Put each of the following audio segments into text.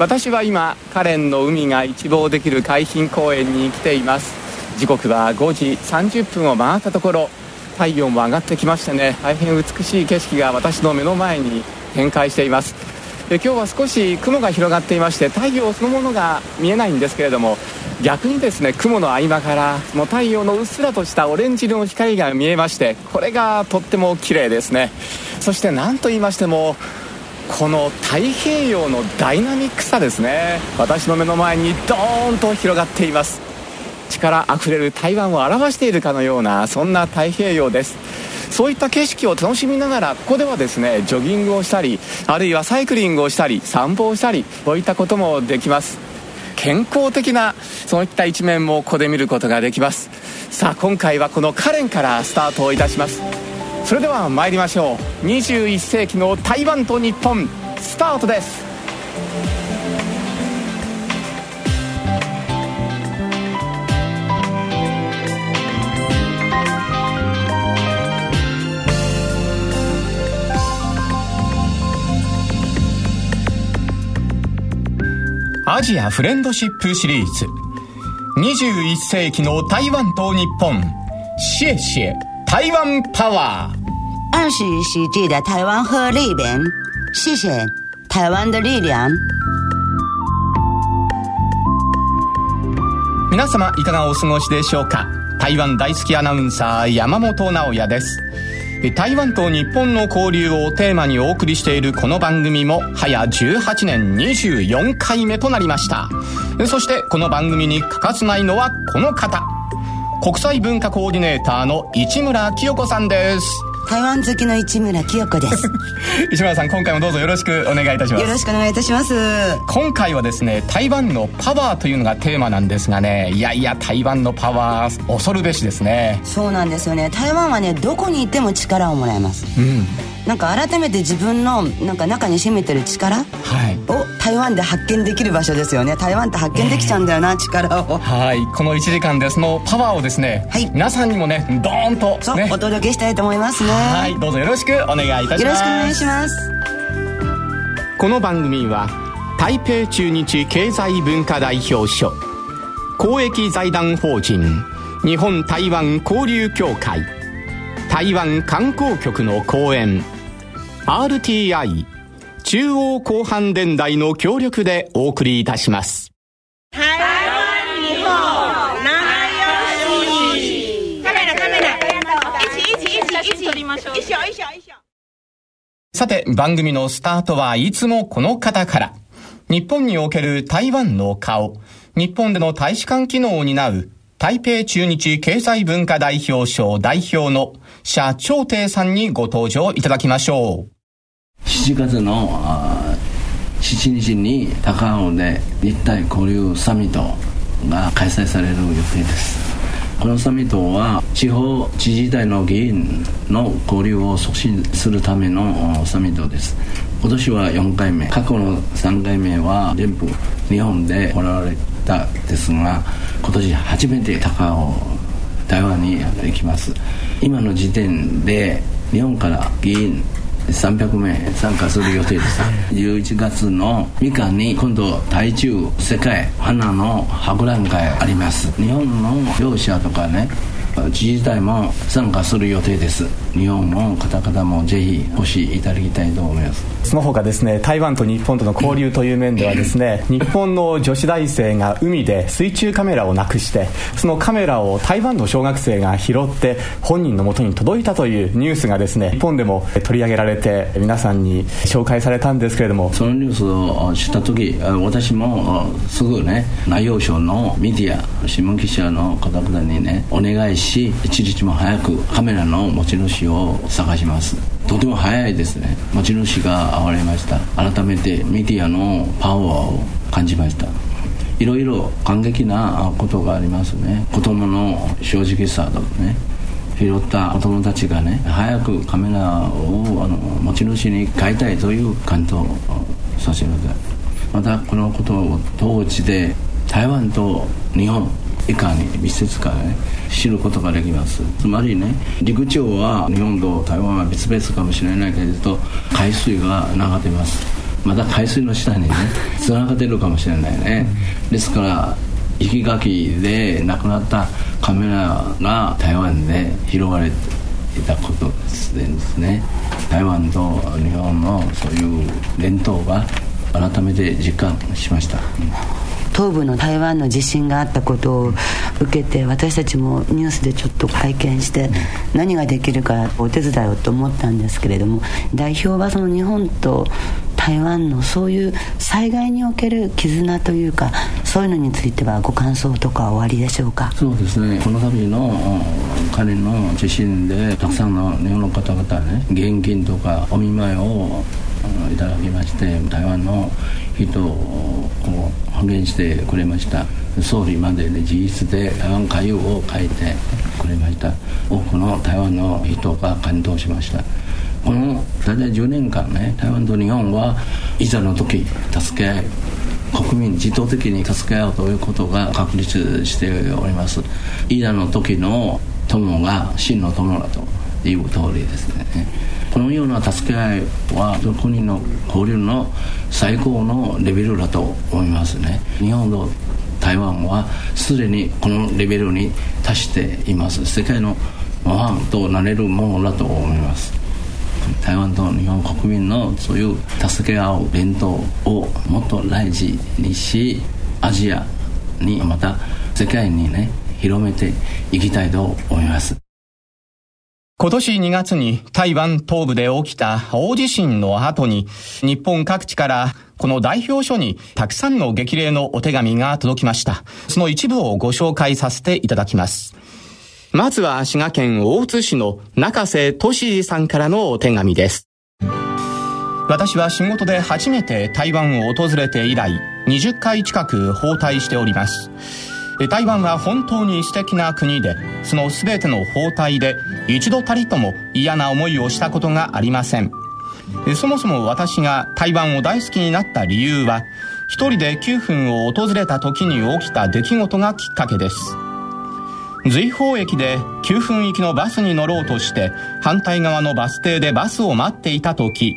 私は今カレンの海が一望できる海浜公園に来ています。時刻は5時30分を回ったところ体温も上がってきましてね。大変美しい景色が私の目の前に展開しています。今日は少し雲が広がっていまして太陽そのものが見えないんですけれども逆にですね雲の合間からもう太陽のうっすらとしたオレンジ色の光が見えましてこれがとっても綺麗ですね。そして何と言いましてもこの太平洋のダイナミックさですね。私の目の前にドーンと広がっています。力あふれる台湾を表しているかのようなそんな太平洋です。そういった景色を楽しみながらここではですねジョギングをしたりあるいはサイクリングをしたり散歩をしたりこういったこともできます。健康的なそういった一面もここで見ることができます。さあ今回はこのカレンからスタートをいたします。それでは参りましょう。21世紀の台湾と日本スタートです。アジアフレンドシップシリーズ。21世紀の台湾と日本。シエシエ台湾パワー。二十一世纪的台湾和里边谢谢台湾的力量。皆様いかがお過ごしでしょうか？台湾大好きアナウンサー山本直也です。台湾と日本の交流をテーマにお送りしているこの番組も早18年24回目となりました。そしてこの番組に欠かせないのはこの方。国際文化コーディネーターの市村清子さんです。台湾好きの市村清子です。市村さん今回もどうぞよろしくお願いいたします。よろしくお願いいたします。今回はですね台湾のパワーというのがテーマなんですがねいやいや台湾のパワー恐るべしですね。そうなんですよね。台湾はねどこにいても力をもらえます。うんなんか改めて自分のなんか中に秘めてる力を台湾で発見できる場所ですよね。台湾って発見できちゃうんだよな、えー、力を。はい。この1時間でそのパワーをですね、はい、皆さんにもねドーンと、ね、そうお届けしたいと思いますね。はい。どうぞよろしくお願いいたします。よろしくお願いします。この番組は台北中日経済文化代表所公益財団法人日本台湾交流協会台湾観光局の講演 RTI 中央広範電台の協力でお送りいたします。台湾日本仲良しカメラカメラ。さて番組のスタートはいつもこの方から。日本における台湾の顔日本での大使館機能を担う台北中日経済文化代表省代表の社長亭さんにご登場いただきましょう。7月の7日に高尾で日体交流サミットが開催される予定です。このサミットは地方自治体の議員の交流を促進するためのサミットです。今年は4回目。過去の3回目は全部日本で行われたですが今年初めて高尾台湾に行きます。今の時点で日本から議員300名参加する予定です11 月の3日に今度台中世界花の博覧会あります。日本の業者とかね自治体も参加する予定です。日本の方々もぜひお越しいただきたいと思います。その他ですね台湾と日本との交流という面ではですね 日本の女子大生が海で水中カメラをなくしてそのカメラを台湾の小学生が拾って本人のもとに届いたというニュースがですね日本でも取り上げられて皆さんに紹介されたんですけれども。そのニュースを知った時私もすぐね内容省のメディア新聞記者の方々にねお願いしし一日も早くカメラの持ち主を探します。とても早いですね。持ち主が現れました。改めてメディアのパワーを感じました。いろいろ感激なことがありますね。子供の正直さとかね。拾った子供たちがね早くカメラをあの持ち主に変えたいという感動をさせる。またこのことを当時で台湾と日本いかに密接かね知ることができます。つまりね陸地は日本と台湾は別々かもしれないけれど海水が流れてます。また海水の下にね つながってるかもしれないね、ですから生き垣で亡くなったカメラが台湾で拾われていたことですね。台湾と日本のそういう伝統が改めて実感しました、東部の台湾の地震があったことを受けて私たちもニュースでちょっと拝見して何ができるかお手伝いをと思ったんですけれども代表はその日本と台湾のそういう災害における絆というかそういうのについてはご感想とかおありでしょうか？そうですね。この度の彼の地震でたくさんの日本の方々ね現金とかお見舞いをいただきまして台湾の人を派遣してくれました。総理までで自筆で台湾歌謡を書いてくれました。多くの台湾の人が感動しました。この大体10年間ね台湾と日本はいざの時助け合い国民自動的に助け合うということが確立しております。いざの時の友が真の友だと。いう通りですね。このような助け合いは国の交流の最高のレベルだと思いますね。日本と台湾はすでにこのレベルに達しています。世界の模範となれるものだと思います。台湾と日本国民のそういう助け合う伝統をもっと大事にしアジアにまた世界にね広めていきたいと思います。今年2月に台湾東部で起きた大地震の後に日本各地からこの代表書にたくさんの激励のお手紙が届きました。その一部をご紹介させていただきます。まずは滋賀県大津市の中瀬俊二さんからのお手紙です。私は仕事で初めて台湾を訪れて以来、20回近く訪台しております。台湾は本当に素敵な国で、その全ての包帯で一度たりとも嫌な思いをしたことがありません。そもそも私が台湾を大好きになった理由は、一人で9分を訪れた時に起きた出来事がきっかけです。随宝駅で9分行きのバスに乗ろうとして反対側のバス停でバスを待っていた時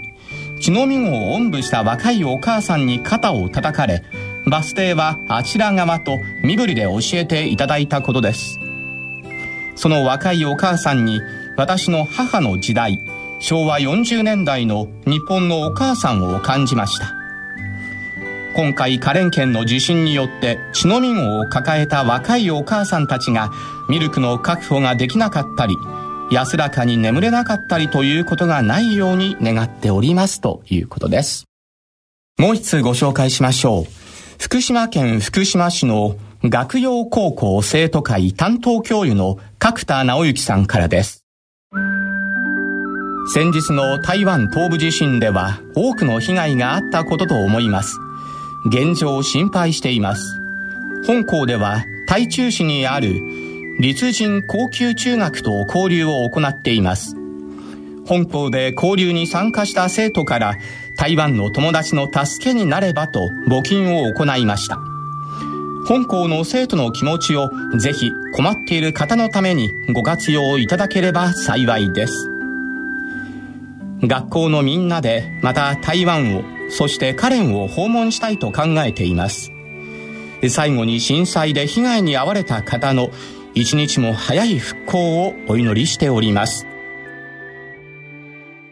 血のみ号をおんぶした若いお母さんに肩を叩かれバス停はあちら側と身振りで教えていただいたことです。その若いお母さんに私の母の時代、昭和40年代の日本のお母さんを感じました。今回カレン県の地震によって血のみ号を抱えた若いお母さんたちがミルクの確保ができなかったり、安らかに眠れなかったりということがないように願っておりますということです。もう一つご紹介しましょう。福島県福島市の学用高校生徒会担当教諭の角田直之さんからです。先日の台湾東部地震では多くの被害があったことと思います。現状を心配しています。本校では台中市にある立人高級中学と交流を行っています。本校で交流に参加した生徒から台湾の友達の助けになればと募金を行いました。本校の生徒の気持ちをぜひ困っている方のためにご活用いただければ幸いです。学校のみんなでまた台湾をそしてカレンを訪問したいと考えています。最後に震災で被害に遭われた方の一日も早い復興をお祈りしております。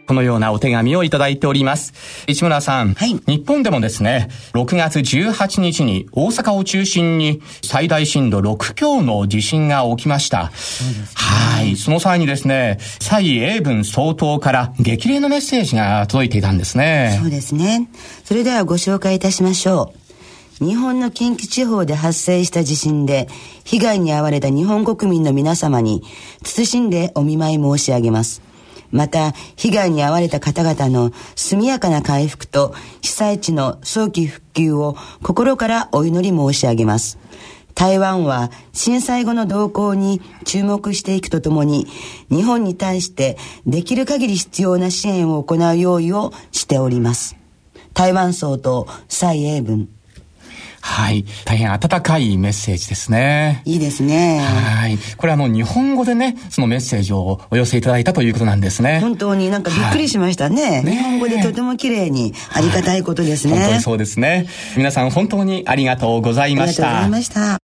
このようなお手紙をいただいております。市村さん。はい。日本でもですね、6月18日に大阪を中心に最大震度6強の地震が起きました。ね、はい。その際にですね、蔡英文総統から激励のメッセージが届いていたんですね。そうですね。それではご紹介いたしましょう。日本の近畿地方で発生した地震で被害に遭われた日本国民の皆様に謹んでお見舞い申し上げます。また、被害に遭われた方々の速やかな回復と被災地の早期復旧を心からお祈り申し上げます。台湾は震災後の動向に注目していくとともに、日本に対してできる限り必要な支援を行う用意をしております。台湾総統蔡英文。はい。大変温かいメッセージですね。いいですね。はい。これあの、日本語でね、そのメッセージをお寄せいただいたということなんですね。本当になんかびっくりしましたね。はい、日本語でとても綺麗にありがたいことですね。本当にそうですね。皆さん本当にありがとうございました。ありがとうございました。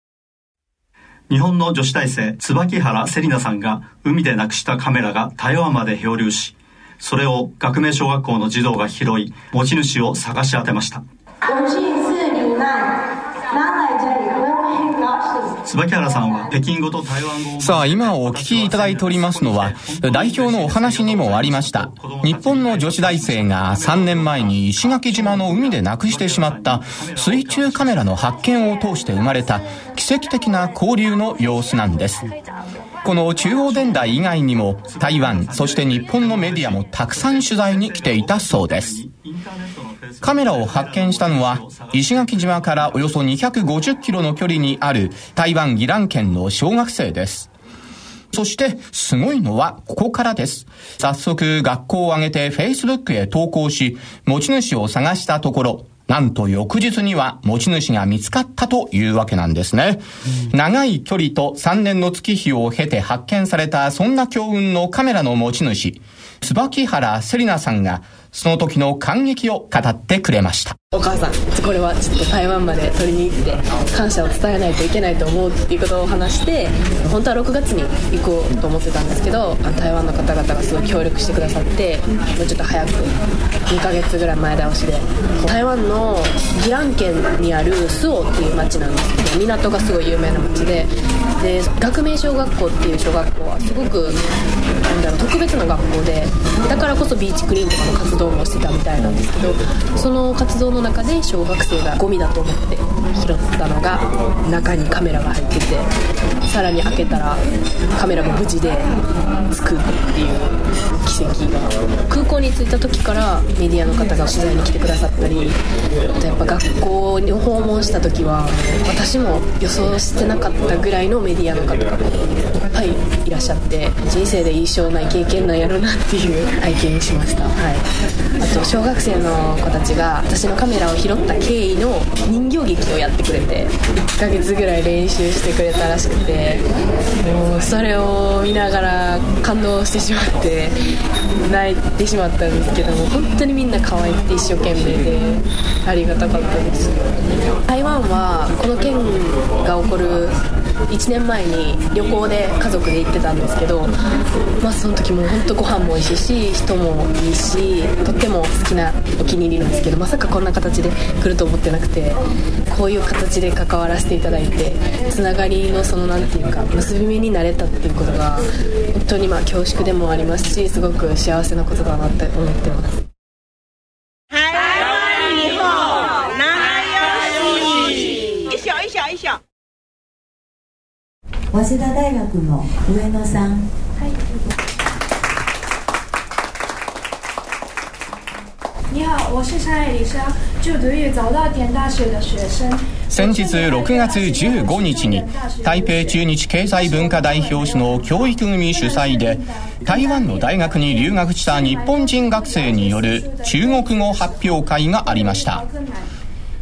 日本の女子大生、椿原セリナさんが海でなくしたカメラが台湾まで漂流し、それを学名小学校の児童が拾い、持ち主を探し当てました。椿原さんは北京語と台湾語さあ今お聞きいただいておりますのは代表のお話にもありました。日本の女子大生が3年前に石垣島の海でなくしてしまった水中カメラの発見を通して生まれた奇跡的な交流の様子なんです。この中央電台以外にも台湾そして日本のメディアもたくさん取材に来ていたそうですカメラを発見したのは石垣島からおよそ250キロの距離にある台湾宜蘭県の小学生ですそして、すごいのは、ここからです。早速、学校を挙げて Facebook へ投稿し、持ち主を探したところ、なんと翌日には持ち主が見つかったというわけなんですね。長い距離と3年の月日を経て発見されたそんな強運のカメラの持ち主、椿原セリナさんがその時の感激を語ってくれましたお母さんこれはちょっと台湾まで取りに行って感謝を伝えないといけないと思うっていうことを話して本当は6月に行こうと思ってたんですけど台湾の方々がすごい協力してくださってもうちょっと早く2ヶ月ぐらい前倒しで台湾の宜蘭県にあるスオっていう町なんですけど港がすごい有名な町でで学名小学校っていう小学校はすごくなんだろう特別な学校でだからこそビーチクリーンとかの活動もしてたみたいなんですけどその活動のの中で小学生がゴミだと思って拾ったのが中にカメラが入ってて。さらに開けたらカメラが無事でつくっていう奇跡が。空港に着いた時からメディアの方が取材に来てくださったりあとやっぱ学校に訪問した時は私も予想してなかったぐらいのメディアの方がいっぱいいらっしゃって人生で印象ない経験なんやろなっていう体験しました。はい。あと小学生の子たちが私のカメラを拾った経緯の人形劇をやってくれて1ヶ月ぐらい練習してくれたらしくてもうそれを見ながら感動してしまって泣いてしまったんですけども本当にみんな可愛くて一生懸命でありがたかったです。台湾はこの件が起こる1年前に旅行で家族で行ってたんですけど、まあ、その時も本当ご飯も美味しいし人もいいしとっても好きなお気に入りなんですけどまさかこんな形で来ると思ってなくてこういう形で関わらせていただいてつながりのその何て言うか結び目になれたっていうことが本当にまあ恐縮でもありますしすごく幸せなことだなって思ってます。早稲田大学の上野さん、はい。你好，我是山野丽莎，就读于早稻田大学的学生。先日6月15日に台北中日経済文化代表種の教育組主催で台湾の大学に留学した日本人学生による中国語発表会がありました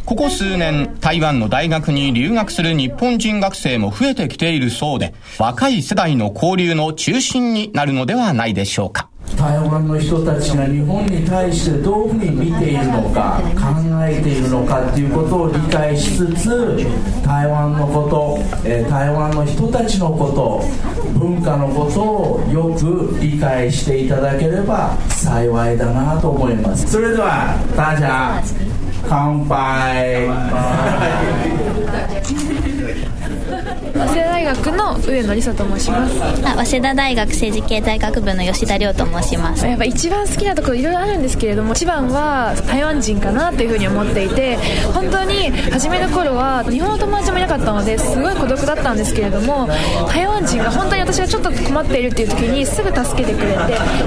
ここ数年、台湾の大学に留学する日本人学生も増えてきているそうで、若い世代の交流の中心になるのではないでしょうか。台湾の人たちが日本に対してどういうふうに見ているのか考えているのかっていうことを理解しつつ台湾のこと、えー、台湾の人たちのこと文化のことをよく理解していただければ幸いだなと思いますそれでは大家 ข้าไป 早稲田大学の上野梨沙と申します。あ早稲田大学政治経済学部の吉田亮と申します。やっぱ一番好きなところいろいろあるんですけれども一番は台湾人かなというふうに思っていて本当に初めの頃は日本の友達もいなかったのですごい孤独だったんですけれども台湾人が本当に私がちょっと困っているっていう時にすぐ助けてくれ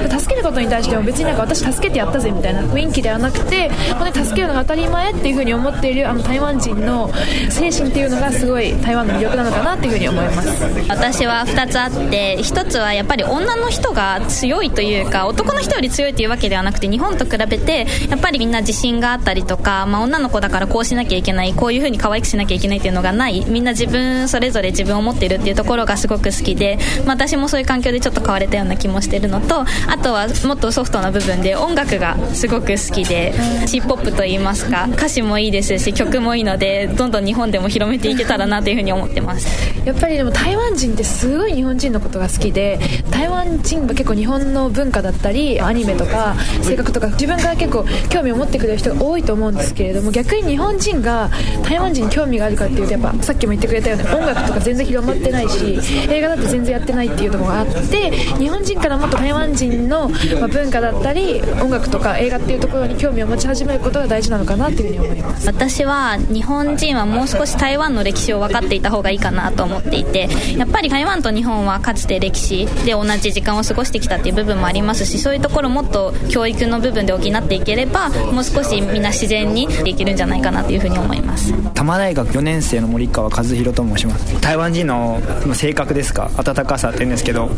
て助けることに対しても別になんか私助けてやったぜみたいな雰囲気ではなくて助けるのが当たり前っていうふうに思っているあの台湾人の精神っていうのがすごい台湾の魅力なのかなっていうふうに思います。私は2つあって1つはやっぱり女の人が強いというか男の人より強いというわけではなくて日本と比べてやっぱりみんな自信があったりとか、まあ、女の子だからこうしなきゃいけないこういうふうに可愛くしなきゃいけないっていうのがないみんな自分それぞれ自分を持ってるっていうところがすごく好きで、まあ、私もそういう環境でちょっと変われたような気もしてるのとあとはもっとソフトな部分で音楽がすごく好きでシーポップといいますか歌詞もいいですし曲もいいのでどんどん日本でも広めていけたらなというふうに思ってます。やっぱりでも台湾人ってすごい日本人のことが好きで台湾人は結構日本の文化だったりアニメとか性格とか自分が結構興味を持ってくれる人が多いと思うんですけれども逆に日本人が台湾人に興味があるかっていうとやっぱさっきも言ってくれたように音楽とか全然広まってないし映画だって全然やってないっていうところがあって日本人からもっと台湾人の文化だったり音楽とか映画っていうところに興味を持ち始めることが大事なのかなっていうふうに思います。私は日本人はもう少し台湾の歴史を分かっていた方がいいかな。と思っていてやっぱり台湾と日本はかつて歴史で同じ時間を過ごしてきたっていう部分もありますしそういうところもっと教育の部分で補っていければもう少しみんな自然にできるんじゃないかなというふうに思います。多摩大学4年生の森川和弘と申します。台湾人の性格ですか？温かさって言うんですけど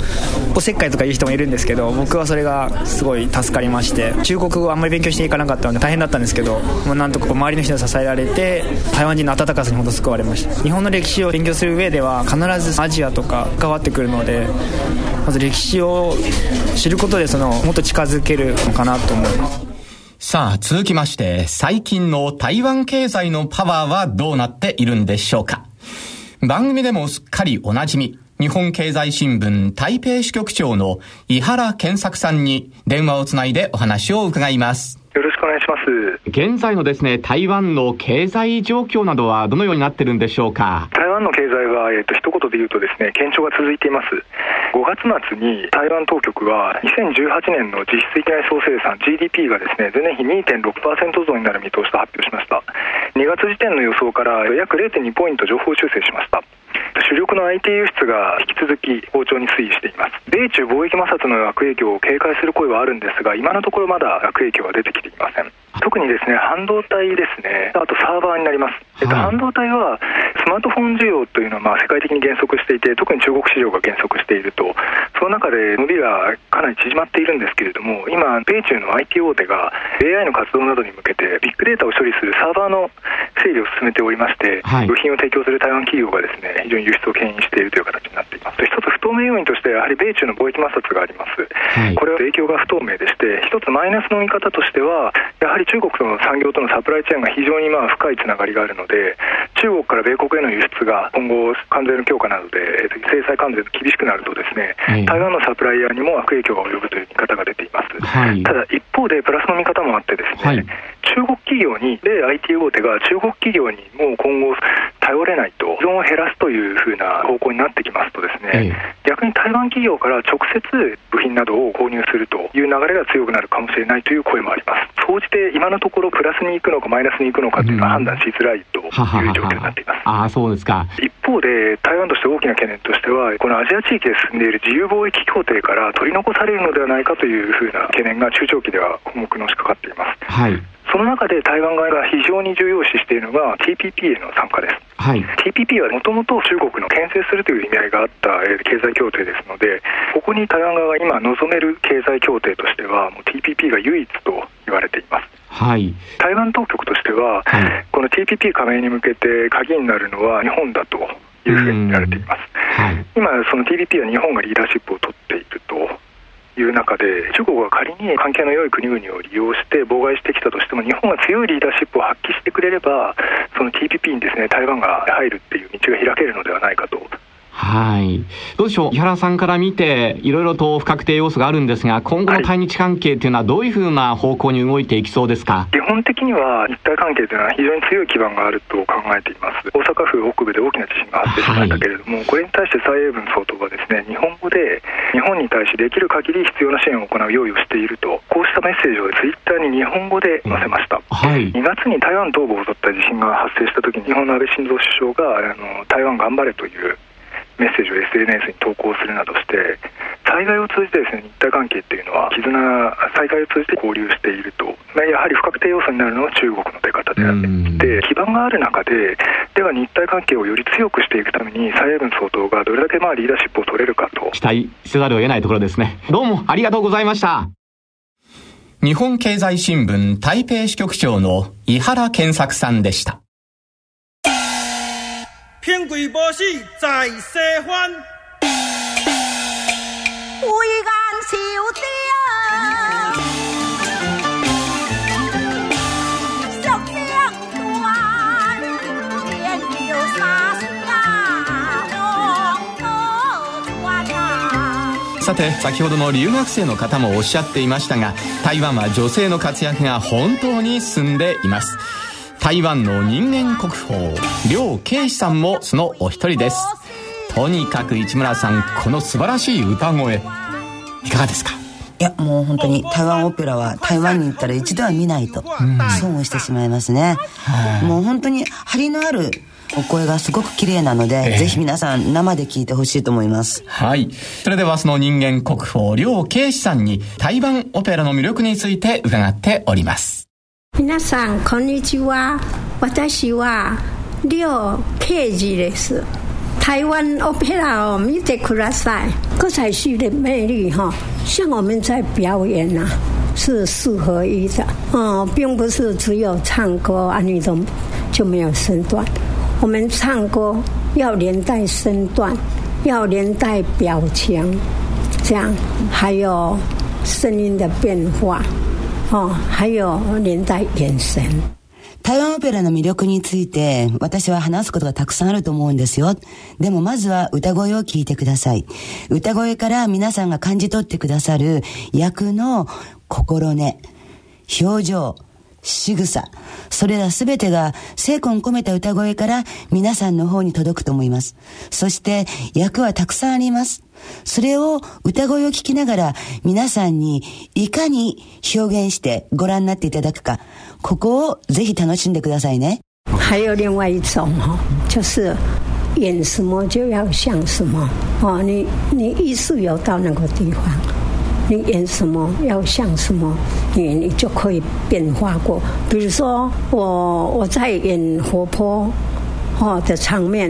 おせっかいとか言う人もいるんですけど僕はそれがすごい助かりまして中国語あんまり勉強していかなかったので大変だったんですけど、まあ、なんとか周りの人に支えられて台湾人の温かさにほど救われました日本の歴史を勉強する上では必ずアジアとか関わってくるのでまず歴史を知ることでそのもっと近づけるのかなと思いますさあ、続きまして、最近の台湾経済のパワーはどうなっているんでしょうか番組でもすっかりおなじみ、日本経済新聞台北支局長の井原健作さんに電話をつないでお話を伺います。よろしくお願いします。現在のですね、台湾の経済状況などはどのようになってるんでしょうか。台湾の経済は、えっと、一言で言うとですね、堅調が続いています。5月末に台湾当局は2018年の実質的内総生産 GDP がですね前年比2.6%増になる見通しと発表しました。2月時点の予想から約0.2ポイント情報修正しました。主力の IT 輸出が引き続き好調に推移しています。米中貿易摩擦の悪影響を警戒する声はあるんですが今のところまだ悪影響は出てきていません。特にですね半導体ですね。あとサーバーになります、えっと、半導体はスマートフォン需要というのはまあ世界的に減速していて特に中国市場が減速していると。その中で伸びがかなり縮まっているんですけれども今米中の IT 大手が AI の活動などに向けてビッグデータを処理するサーバーの整理を進めておりまして、はい、部品を提供する台湾企業がですね非常に輸出を牽引しているという形になっています。一つ不透明要因としてやはり米中の貿易摩擦があります、はい、これは影響が不透明でして一つマイナスの見方としてはやはり中国の産業とのサプライチェーンが非常にまあ深いつながりがあるので、中国から米国への輸出が今後、関税の強化などで制裁関税が厳しくなると、ですね、はい、台湾のサプライヤーにも悪影響が及ぶという見方が出ています。はい、ただ、一方でプラスの見方もあって、ですね、はい、中国企業に、米 IT 大手が中国企業にもう今後、頼れないと、依存を減らすというふうな方向になってきますと、ですね、逆に台湾企業から直接部品などを購入するという流れが強くなるかもしれないという声もあります。総じて今のところプラスに行くのかマイナスに行くのかというのは判断しづらいという状況になっています。あそうですか一方で台湾として大きな懸念としてはこのアジア地域で進んでいる自由貿易協定から取り残されるのではないかというふうな懸念が中長期では項目のしかかっています。はいその中で台湾側が非常に重要視しているのが TPP への参加です。はい、TPP はもともと中国の牽制するという意味合いがあった経済協定ですので、ここに台湾側が今望める経済協定としては、もう TPP が唯一と言われています。はい、台湾当局としては、はい、この TPP 加盟に向けて鍵になるのは日本だというふうに見られています。はい、今、その TPP は日本がリーダーシップを取っていいう中で、中国が仮に関係の良い国々を利用して妨害してきたとしても、日本が強いリーダーシップを発揮してくれれば、その TPP にですね台湾が入るっていう道が開けるのではないかと。はい。どうでしょう、井原さんから見て、いろいろと不確定要素があるんですが、今後の対日関係というのは、どういうふうな方向に動いていきそうですか、基本的には、日台関係というのは非常に強い基盤があると考えています。大阪府北部で大きな地震が発生しましたけれども、はい、これに対して蔡英文総統はですね、日本語で、日本に対しできる限り必要な支援を行う用意をしていると、こうしたメッセージをツイッターに日本語で載せました。はい、2月に台湾東部を襲った地震が発生した時に、日本の安倍晋三首相が、あの台湾頑張れというメッセージを SNS に投稿するなどして災害を通じてですね日台関係っていうのは絆災害を通じて交流していると。やはり不確定要素になるのは中国の出方であって。基盤がある中ででは日台関係をより強くしていくために蔡英文総統がどれだけまあリーダーシップを取れるかと。期待せざるを得ないところですね。どうもありがとうございました。日本経済新聞台北支局長の伊原健作さんでした。偏贵无死在西方，为眼受さて先ほどの留学生の方もおっしゃっていましたが台湾は女性の活躍が本当に進んでいます台湾の人間国宝梁慶史さんもそのお一人ですとにかく市村さんこの素晴らしい歌声いかがですか？いやもう本当に台湾オペラは台湾に行ったら一度は見ないと損をしてしまいますね、もう本当に張りのあるお声がすごく綺麗なので、えー、ぜひ皆さん生で聞いてほしいと思います。はい。それではその人間国宝、梁慶史さんに台湾オペラの魅力について伺っております。皆さん、こんにちは。私は梁慶史です。台湾 opera を見てください。歌彩戏的魅力哈，像我们在表演呐、啊，是四合一的。嗯，并不是只有唱歌啊，你都就没有身段。我们唱歌要连带身段，要连带表情，这样还有声音的变化， 哦，还有连带眼神。台湾オペラの魅力について私は話すことがたくさんあると思うんですよ。でもまずは歌声を聞いてください。歌声から皆さんが感じ取ってくださる役の心根、表情、仕草、それらすべてが精魂込めた歌声から皆さんの方に届くと思います。そして役はたくさんあります。それを歌声を聞きながら皆さんにいかに表現してご覧になっていただくか、ここをぜひ楽しんでくださいね。还有另外一种哈，就是演什么就要像什么哦，你你艺术有到那个地方。你演什么要像什么，你你就可以变化过。比如说，我我在演活泼哦的场面，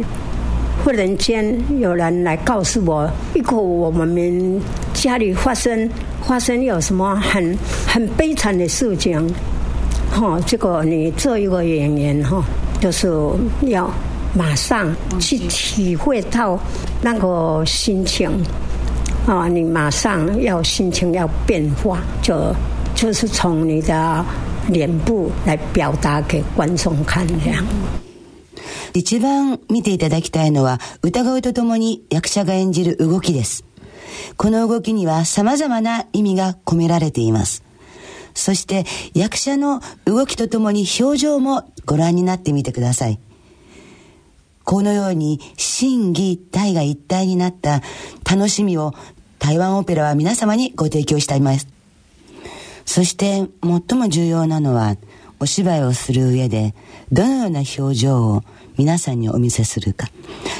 忽然间有人来告诉我一个我们家里发生发生有什么很很悲惨的事情，哈，这个你做一个演员哈，就是要马上去体会到那个心情。啊，你马上要心情要变化，就就是从你的脸部来表达给观众看这样。一番見ていただきたいのは歌声とともに役者が演じる動きです。この動きには様々な意味が込められています。そして役者の動きとともに表情もご覧になってみてください。このように心技体が一体になった楽しみを台湾オペラは皆様にご提供しています。そして最も重要なのはお芝居をする上でどのような表情を皆さんにお見せするか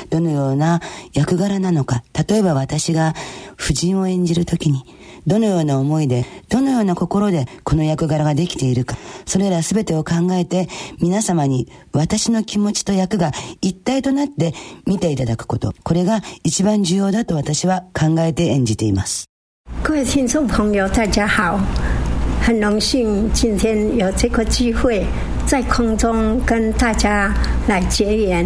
どのような役柄なのか例えば私が夫人を演じる時にどのような思いで、どのような心でこの役柄ができているか、それら全てを考えて皆様に私の気持ちと役が一体となって見ていただくこと、これが一番重要だと私は考えて演じています。各位听众朋友，大家好，很荣幸今天有这个机会在空中跟大家来结缘。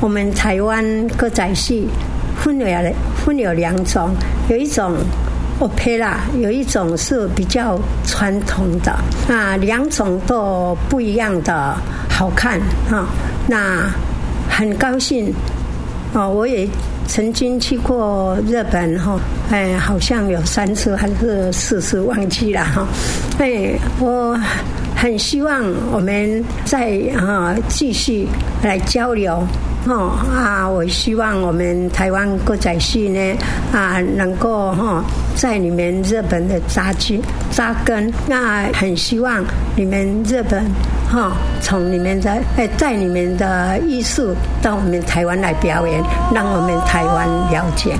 我们台湾歌仔戏分有分有两种，有一种。Opera 有一种是比较传统的，啊，两种都不一样的好看啊。那很高兴哦，我也曾经去过日本哈，哎，好像有三次还是四次忘记了哈。哎，我很希望我们再啊继续来交流。哦啊！我希望我们台湾歌仔戏呢啊，能够哈哦在你们日本的扎基扎根。那啊很希望你们日本哈哦从你们的哎带你们的艺术到我们台湾来表演，让我们台湾了解。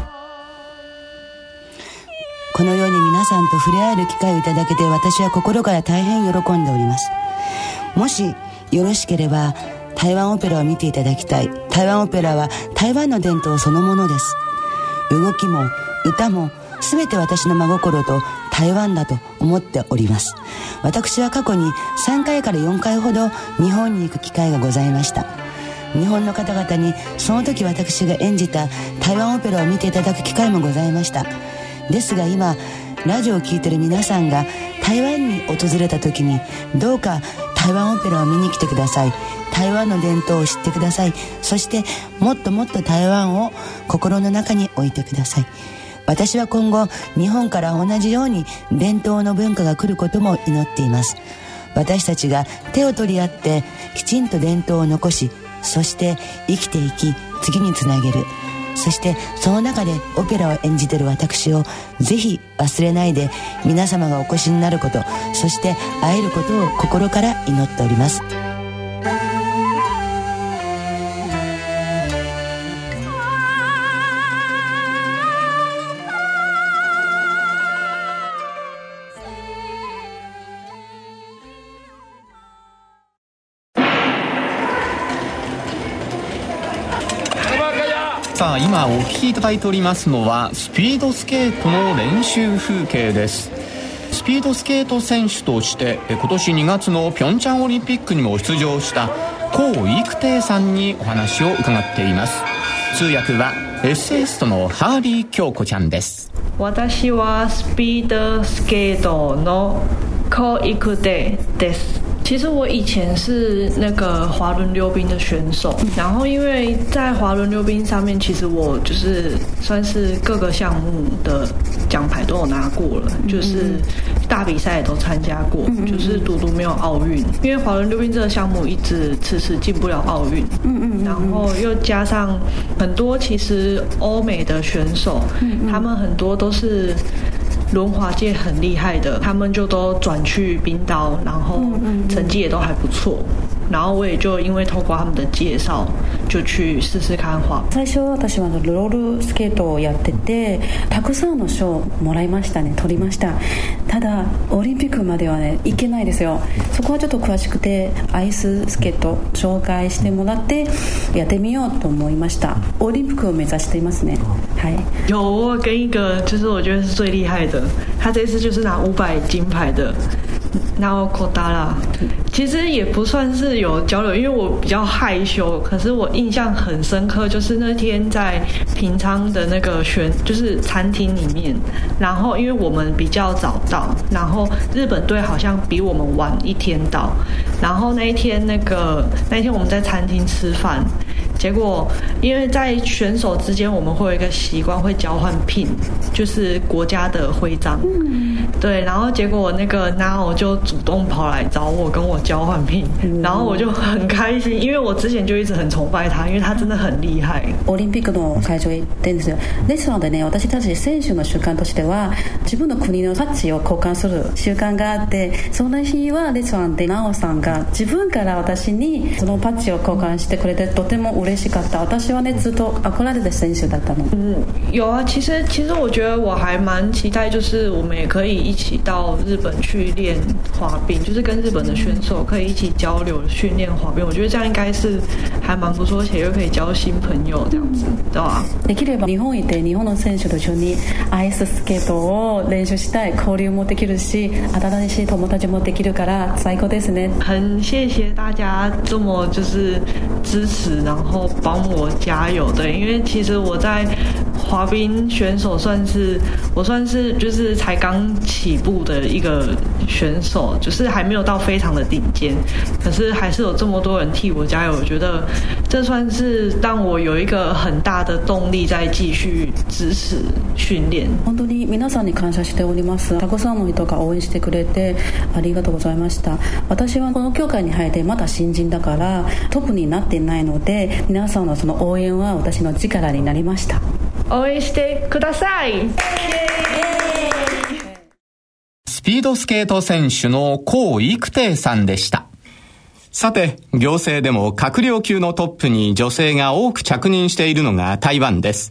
このように皆さんと触れ合える機会をいただけて私は心から大変喜んでおりますもしよろしければ台湾オペラを見ていただきたい。台湾オペラは台湾の伝統そのものです。動きも歌も全て私の真心と台湾だと思っております。私は過去に3回から4回ほど日本に行く機会がございました。日本の方々にその時私が演じた台湾オペラを見ていただく機会もございました。ですが今ラジオを聴いてる皆さんが台湾に訪れた時にどうか台湾オペラを見に来てください。台湾の伝統を知ってください。そしてもっともっと台湾を心の中に置いてください。私は今後日本から同じように伝統の文化が来ることも祈っています。私たちが手を取り合ってきちんと伝統を残しそして生きていき次につなげる。そしてその中でオペラを演じてる私をぜひ忘れないで皆様がお越しになることそして会えることを心から祈っております。さあ今お聴きいただいておりますのはスピードスケートの練習風景です。スピードスケート選手として今年2月のピョンチャンオリンピックにも出場した江育定さんにお話を伺っています。通訳はエッセイストのハーリー京子ちゃんです。私はスピードスケートの江育定です。其实我以前是那个滑轮溜冰的选手，然后因为在滑轮溜冰上面，其实我就是算是各个项目的奖牌都有拿过了，就是大比赛也都参加过，就是独独没有奥运，因为滑轮溜冰这个项目一直迟迟进不了奥运，嗯嗯，然后又加上很多其实欧美的选手，他们很多都是。轮滑界很厉害的，他们就都转去冰刀，然后成绩也都还不错。然后我也就因为透过他们的介绍，就去試試看滑。最初私はロールスケートをやっててたくさんの賞もらいましたね取りましたただオリンピックまではね行けないですよそこはちょっと詳しくてアイススケート紹介してもらってやってみようと思いましたオリンピックを目指していますね有跟一个就是我觉得是最厉害的他这次就是拿五百金牌的然后扩大了，其实也不算是有交流，因为我比较害羞。可是我印象很深刻，就是那天在平昌的那个选，就是餐厅里面。然后因为我们比较早到，然后日本队好像比我们晚一天到。然后那一天那个那一天我们在餐厅吃饭。结果，因为在选手之间，我们会有一个习惯，会交换 pin，就是国家的徽章。嗯，对。然后结果那个 Now 就主动跑来找我，跟我交换 pin，然后我就很开心，因为我之前就一直很崇拜他，因为他真的很厉害。オリンピックの会場へ行ってんですよ。ですのでね、私たち選手の習慣としては、自分の国のタッチを交換する習慣があって、その日はレストランでナオさんが自分から私にそのパッチを交換してくれて、とても嬉 嬉しかった。私はねずっと憧れ的選手だったの。嗯有啊其实其实我觉得我还蛮期待就是我们也可以一起到日本去练滑冰就是跟日本的选手可以一起交流训练滑冰我觉得这样应该是还蛮不错而且又可以交新朋友这样子对吧？できれば日本行って日本の選手と一緒にアイススケートを練習したい交流もできるし新しい友達もできるから最高ですね。很谢谢大家这么就是支持然后帮我加油，的，因为其实我在滑冰选手算是我算是就是才刚起步的一个选手，就是还没有到非常的顶尖，可是还是有这么多人替我加油，我觉得这算是让我有一个很大的动力在继续支持训练。本当に皆さんに感謝しております。たくさんの人が応援してくれてありがとうございました。私はこの協会に入ってまだ新人だからトップになってないので。皆さんのその応援は私の力になりました 応援してくださいスピードスケート選手の高育亭さんでしたさて、行政でも閣僚級のトップに女性が多く着任しているのが台湾です。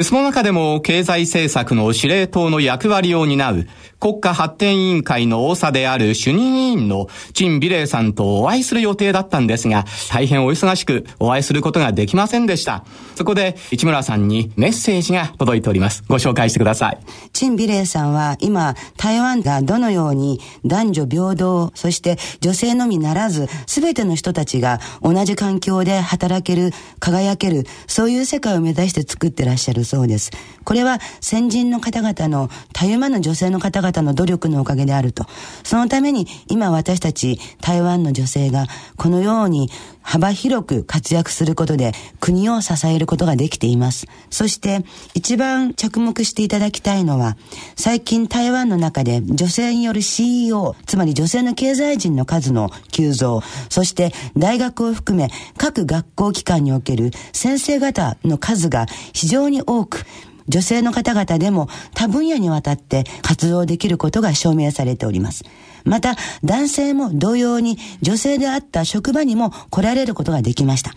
その中でも経済政策の司令塔の役割を担う国家発展委員会の長である主任委員の陳美玲さんとお会いする予定だったんですが、大変お忙しくお会いすることができませんでした。そこで市村さんにメッセージが届いております。ご紹介してください。陳美玲さんは今、台湾がどのように男女平等、そして女性のみならず、すべての人たちが同じ環境で働ける、輝ける、そういう世界を目指して作ってらっしゃるそうです。これは先人の方々の、たゆまぬ女性の方々々の努力のおかげであると。そのために今私たち台湾の女性がこのように幅広く活躍することで国を支えることができています。そして一番着目していただきたいのは最近台湾の中で女性による CEO つまり女性の経済人の数の急増そして大学を含め各学校機関における先生方の数が非常に多く女性の方々でも多分野にわたって活動できることが証明されております。また、男性も同様に女性であった職場にも来られることができました。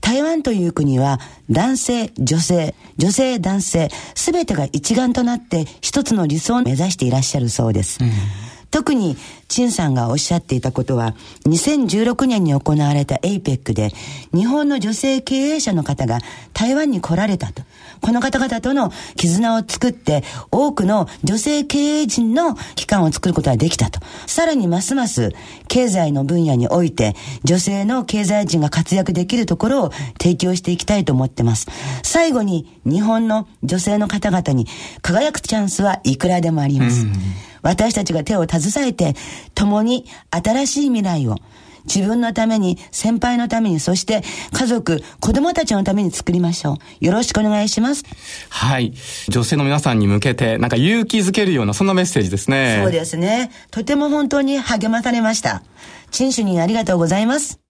台湾という国は男性、女性、女性、男性、すべてが一丸となって一つの理想を目指していらっしゃるそうです。うん特に、陳さんがおっしゃっていたことは、2016年に行われた APEC で、日本の女性経営者の方が台湾に来られたと。この方々との絆を作って、多くの女性経営陣の機関を作ることができたと。さらにますます、経済の分野において、女性の経済人が活躍できるところを提供していきたいと思ってます。最後に、日本の女性の方々に輝くチャンスはいくらでもあります。私たちが手を携えて、共に新しい未来を、自分のために、先輩のために、そして家族、子供たちのために作りましょう。よろしくお願いします。はい。女性の皆さんに向けて、なんか勇気づけるような、そんなメッセージですね。そうですね。とても本当に励まされました。陳主任ありがとうございます。